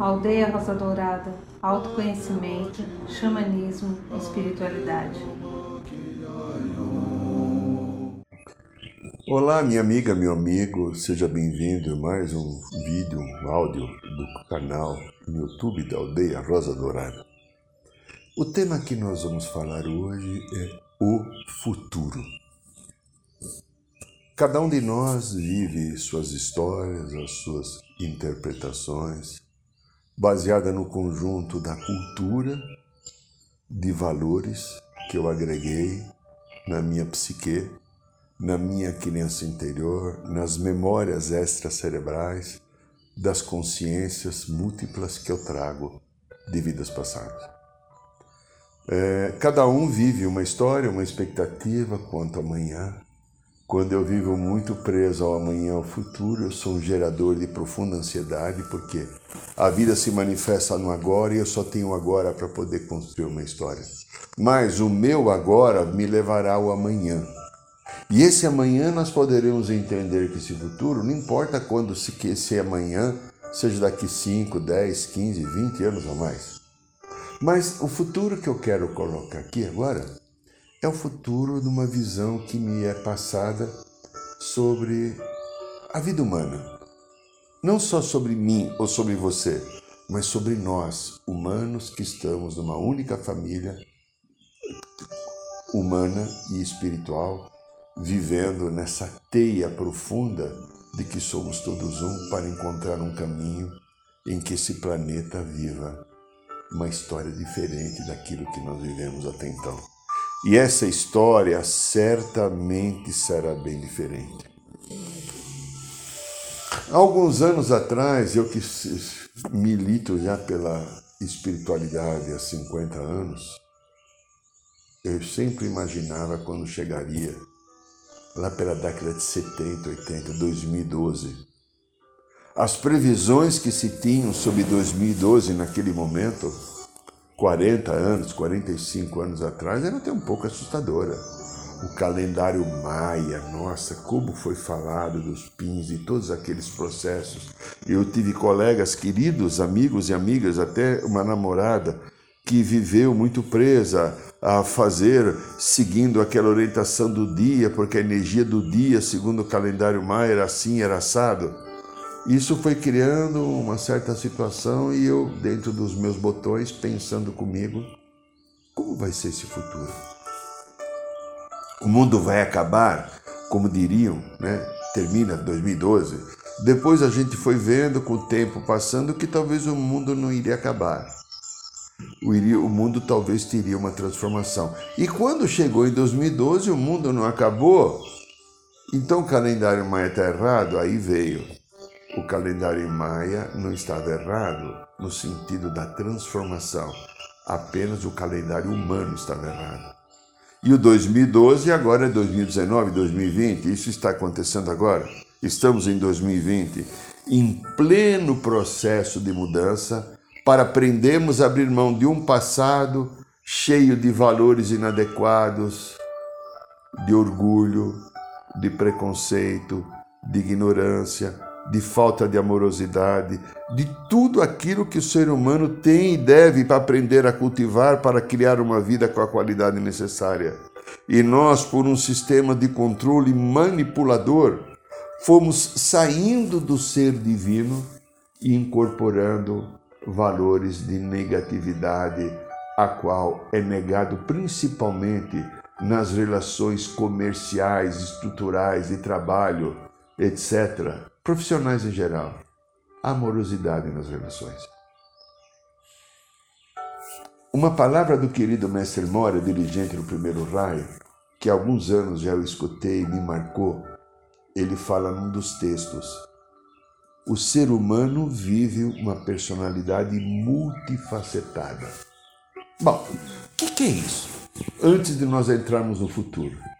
Aldeia Rosa Dourada, autoconhecimento, xamanismo, espiritualidade. Olá, minha amiga, meu amigo, seja bem-vindo a mais um vídeo, um áudio do canal no YouTube da Aldeia Rosa Dourada. O tema que nós vamos falar hoje é o futuro. Cada um de nós vive suas histórias, as suas interpretações, baseada no conjunto da cultura, de valores que eu agreguei na minha psique, na minha criança interior, nas memórias extracerebrais, das consciências múltiplas que eu trago de vidas passadas. É, cada um vive uma história, uma expectativa quanto amanhã, quando eu vivo muito preso ao amanhã, ao futuro, eu sou um gerador de profunda ansiedade, porque a vida se manifesta no agora e eu só tenho agora para poder construir uma história. Mas o meu agora me levará ao amanhã. E esse amanhã nós poderemos entender que esse futuro, não importa quando se que esse amanhã seja daqui 5, 10, 15, 20 anos ou mais. Mas o futuro que eu quero colocar aqui agora é o futuro de uma visão que me é passada sobre a vida humana. Não só sobre mim ou sobre você, mas sobre nós, humanos que estamos numa única família humana e espiritual, vivendo nessa teia profunda de que somos todos um para encontrar um caminho em que esse planeta viva uma história diferente daquilo que nós vivemos até então. E essa história certamente será bem diferente. Há alguns anos atrás, eu que milito já pela espiritualidade há 50 anos, eu sempre imaginava quando chegaria lá pela década de 70, 80, 2012. As previsões que se tinham sobre 2012 naquele momento 40 anos, 45 anos atrás, era até um pouco assustadora. O calendário maia, nossa, como foi falado dos pins e todos aqueles processos. Eu tive colegas queridos, amigos e amigas, até uma namorada que viveu muito presa a fazer seguindo aquela orientação do dia, porque a energia do dia, segundo o calendário maia, era assim, era assado. Isso foi criando uma certa situação e eu, dentro dos meus botões, pensando comigo: como vai ser esse futuro? O mundo vai acabar, como diriam, né? termina 2012. Depois a gente foi vendo com o tempo passando que talvez o mundo não iria acabar. O, mundo talvez teria uma transformação. E quando chegou em 2012, o mundo não acabou. Então o calendário maia está errado, aí veio o calendário maia não estava errado no sentido da transformação, apenas o calendário humano estava errado. E o 2012 agora é 2019, 2020, isso está acontecendo agora. Estamos em 2020, em pleno processo de mudança, para aprendermos a abrir mão de um passado cheio de valores inadequados, de orgulho, de preconceito, de ignorância, de falta de amorosidade, de tudo aquilo que o ser humano tem e deve para aprender a cultivar para criar uma vida com a qualidade necessária. E nós, por um sistema de controle manipulador, fomos saindo do ser divino e incorporando valores de negatividade, a qual é negado principalmente nas relações comerciais, estruturais, de trabalho, etc profissionais em geral, amorosidade nas relações. Uma palavra do querido mestre Moria, dirigente do primeiro raio, que há alguns anos já eu escutei e me marcou, ele fala num dos textos. O ser humano vive uma personalidade multifacetada. Bom, o que, que é isso? Antes de nós entrarmos no futuro.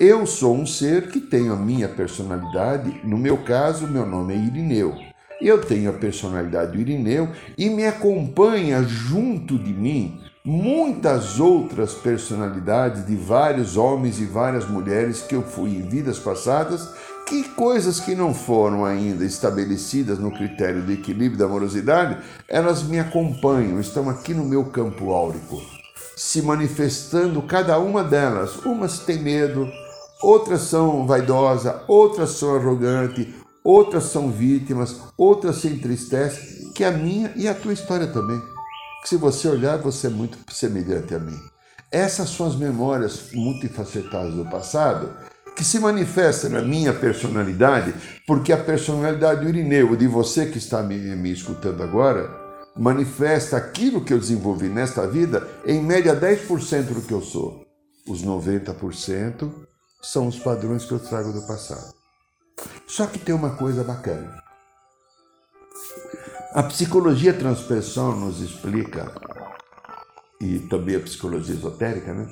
Eu sou um ser que tenho a minha personalidade, no meu caso, meu nome é Irineu. Eu tenho a personalidade do Irineu e me acompanha junto de mim muitas outras personalidades de vários homens e várias mulheres que eu fui em vidas passadas que coisas que não foram ainda estabelecidas no critério do equilíbrio da amorosidade, elas me acompanham, estão aqui no meu campo áurico, se manifestando cada uma delas. Umas têm medo, outras são vaidosas, outras são arrogantes, outras são vítimas, outras se entristecem, que é a minha e a tua história também. Se você olhar, você é muito semelhante a mim. Essas são as memórias multifacetadas do passado que se manifesta na minha personalidade, porque a personalidade do Irineu, de você que está me, me escutando agora, manifesta aquilo que eu desenvolvi nesta vida, em média 10% do que eu sou. Os 90% são os padrões que eu trago do passado. Só que tem uma coisa bacana. A psicologia transpessoal nos explica, e também a psicologia esotérica, né?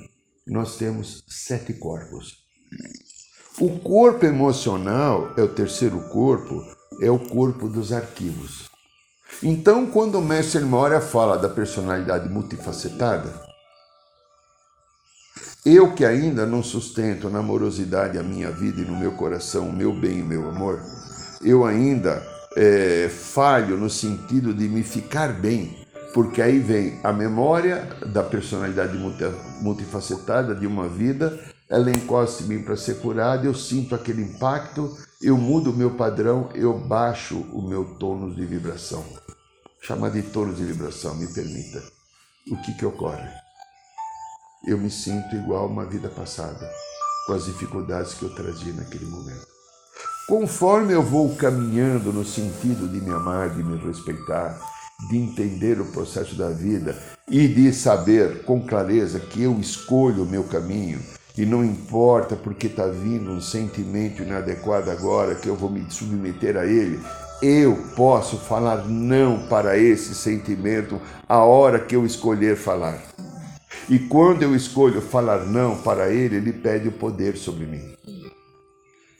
Nós temos sete corpos. O corpo emocional é o terceiro corpo, é o corpo dos arquivos. Então, quando o mestre Moria fala da personalidade multifacetada, eu que ainda não sustento na amorosidade a minha vida e no meu coração o meu bem e o meu amor, eu ainda é, falho no sentido de me ficar bem, porque aí vem a memória da personalidade multifacetada de uma vida, ela encosta em mim para ser curada, eu sinto aquele impacto, eu mudo o meu padrão, eu baixo o meu tônus de vibração. Chamar de tônus de vibração, me permita. O que, que ocorre? Eu me sinto igual a uma vida passada, com as dificuldades que eu trazia naquele momento. Conforme eu vou caminhando no sentido de me amar, de me respeitar, de entender o processo da vida e de saber com clareza que eu escolho o meu caminho e não importa porque está vindo um sentimento inadequado agora que eu vou me submeter a ele, eu posso falar não para esse sentimento a hora que eu escolher falar. E quando eu escolho falar não para ele, ele pede o poder sobre mim.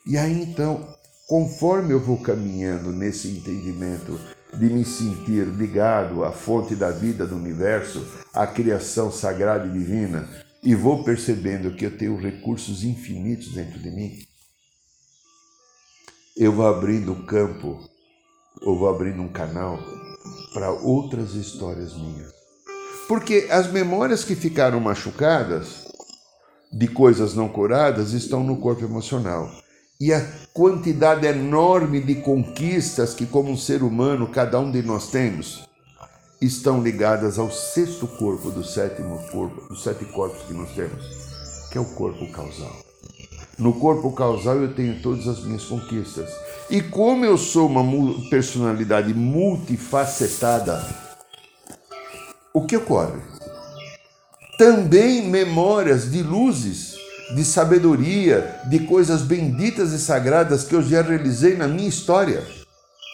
E aí então, conforme eu vou caminhando nesse entendimento de me sentir ligado à fonte da vida do universo, à criação sagrada e divina, e vou percebendo que eu tenho recursos infinitos dentro de mim, eu vou abrindo campo, ou vou abrindo um canal para outras histórias minhas. Porque as memórias que ficaram machucadas de coisas não curadas estão no corpo emocional. E a quantidade enorme de conquistas que, como um ser humano, cada um de nós temos, estão ligadas ao sexto corpo do sétimo corpo, dos sete corpos que nós temos, que é o corpo causal. No corpo causal eu tenho todas as minhas conquistas. E como eu sou uma personalidade multifacetada, o que ocorre? Também memórias de luzes, de sabedoria, de coisas benditas e sagradas que eu já realizei na minha história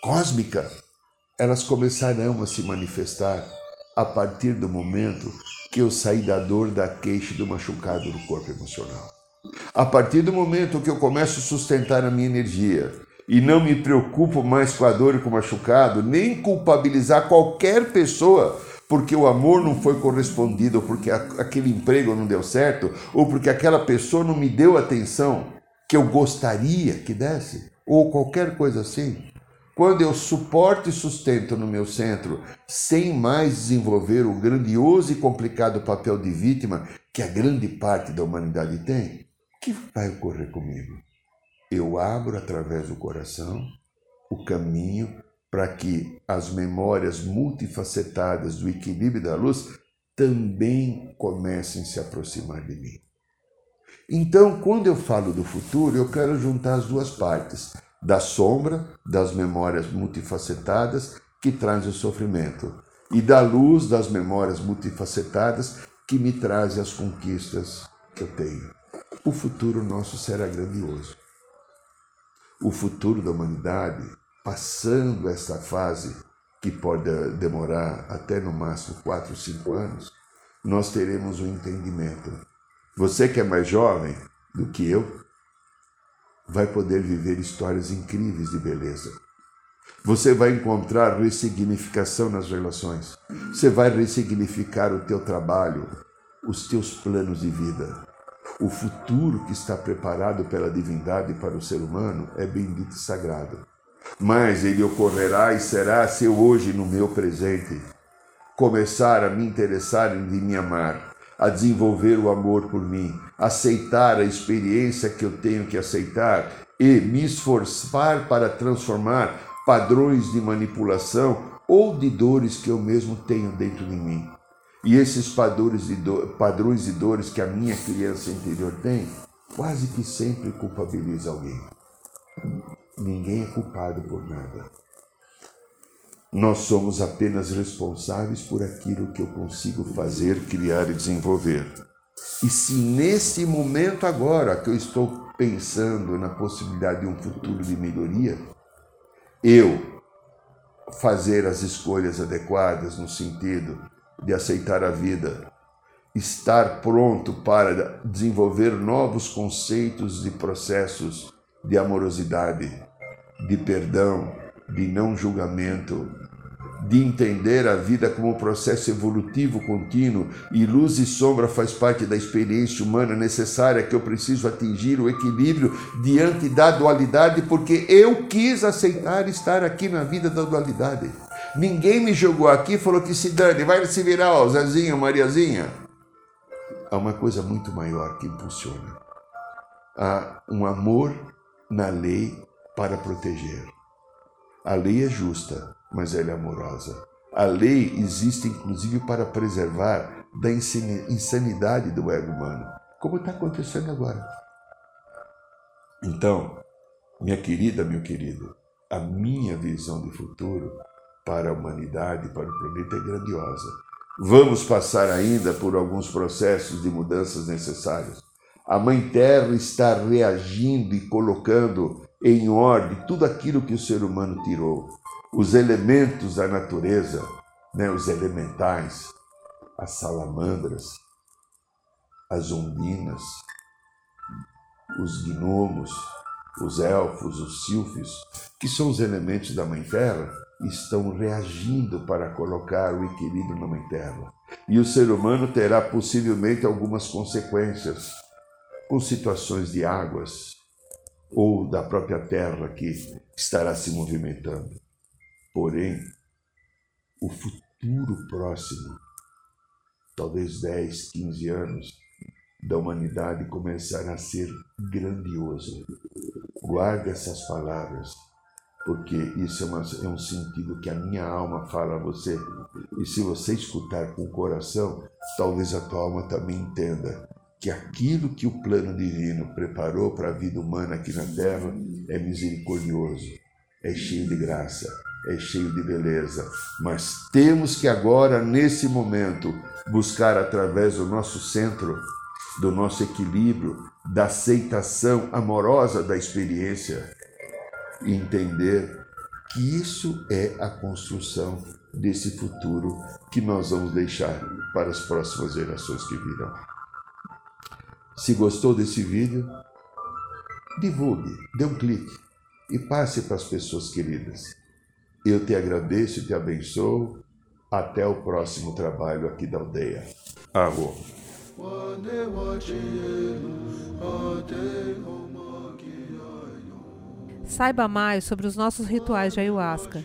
cósmica, elas começarão a se manifestar a partir do momento que eu saí da dor, da queixa do machucado do corpo emocional. A partir do momento que eu começo a sustentar a minha energia e não me preocupo mais com a dor e com o machucado, nem culpabilizar qualquer pessoa porque o amor não foi correspondido, ou porque aquele emprego não deu certo, ou porque aquela pessoa não me deu a atenção que eu gostaria que desse, ou qualquer coisa assim. Quando eu suporto e sustento no meu centro, sem mais desenvolver o grandioso e complicado papel de vítima que a grande parte da humanidade tem, o que vai ocorrer comigo? Eu abro através do coração o caminho para que as memórias multifacetadas do equilíbrio da luz também comecem a se aproximar de mim. Então, quando eu falo do futuro, eu quero juntar as duas partes, da sombra, das memórias multifacetadas que trazem o sofrimento, e da luz das memórias multifacetadas que me trazem as conquistas que eu tenho. O futuro nosso será grandioso. O futuro da humanidade passando essa fase, que pode demorar até no máximo 4, 5 anos, nós teremos um entendimento. Você que é mais jovem do que eu, vai poder viver histórias incríveis de beleza. Você vai encontrar ressignificação nas relações. Você vai ressignificar o teu trabalho, os teus planos de vida. O futuro que está preparado pela divindade para o ser humano é bendito e sagrado. Mas ele ocorrerá e será se eu hoje, no meu presente, começar a me interessar em me amar, a desenvolver o amor por mim, aceitar a experiência que eu tenho que aceitar e me esforçar para transformar padrões de manipulação ou de dores que eu mesmo tenho dentro de mim. E esses padrões de, do, padrões de dores que a minha criança interior tem, quase que sempre culpabiliza alguém. Ninguém é culpado por nada. Nós somos apenas responsáveis por aquilo que eu consigo fazer, criar e desenvolver. E se nesse momento agora que eu estou pensando na possibilidade de um futuro de melhoria, eu fazer as escolhas adequadas no sentido de aceitar a vida, estar pronto para desenvolver novos conceitos e processos de amorosidade, de perdão, de não julgamento, de entender a vida como um processo evolutivo contínuo e luz e sombra faz parte da experiência humana necessária que eu preciso atingir o equilíbrio diante da dualidade porque eu quis aceitar estar aqui na vida da dualidade. Ninguém me jogou aqui e falou que se dane, vai se virar, ó, Zezinho, Mariazinha. Há uma coisa muito maior que impulsiona. Há um amor na lei para proteger. A lei é justa, mas ela é amorosa. A lei existe inclusive para preservar da insanidade do ego humano, como está acontecendo agora. Então, minha querida, meu querido, a minha visão de futuro para a humanidade, para o planeta é grandiosa. Vamos passar ainda por alguns processos de mudanças necessários. A Mãe Terra está reagindo e colocando em ordem tudo aquilo que o ser humano tirou. Os elementos da natureza, né, os elementais, as salamandras, as ondinas, os gnomos, os elfos, os silfos, que são os elementos da Mãe Terra, estão reagindo para colocar o equilíbrio na Mãe Terra. E o ser humano terá possivelmente algumas consequências com situações de águas, ou da própria terra que estará se movimentando. Porém, o futuro próximo, talvez 10, 15 anos, da humanidade começará a ser grandioso. Guarde essas palavras, porque isso é, uma, é, um sentido que a minha alma fala a você. E se você escutar com o coração, talvez a tua alma também entenda que aquilo que o plano divino preparou para a vida humana aqui na Terra é misericordioso, é cheio de graça, é cheio de beleza. Mas temos que agora, nesse momento, buscar através do nosso centro, do nosso equilíbrio, da aceitação amorosa da experiência, entender que isso é a construção desse futuro que nós vamos deixar para as próximas gerações que virão. Se gostou desse vídeo, divulgue, dê um clique e passe para as pessoas queridas. Eu te agradeço e te abençoo. Até o próximo trabalho aqui da aldeia. Arro. Saiba mais sobre os nossos rituais de ayahuasca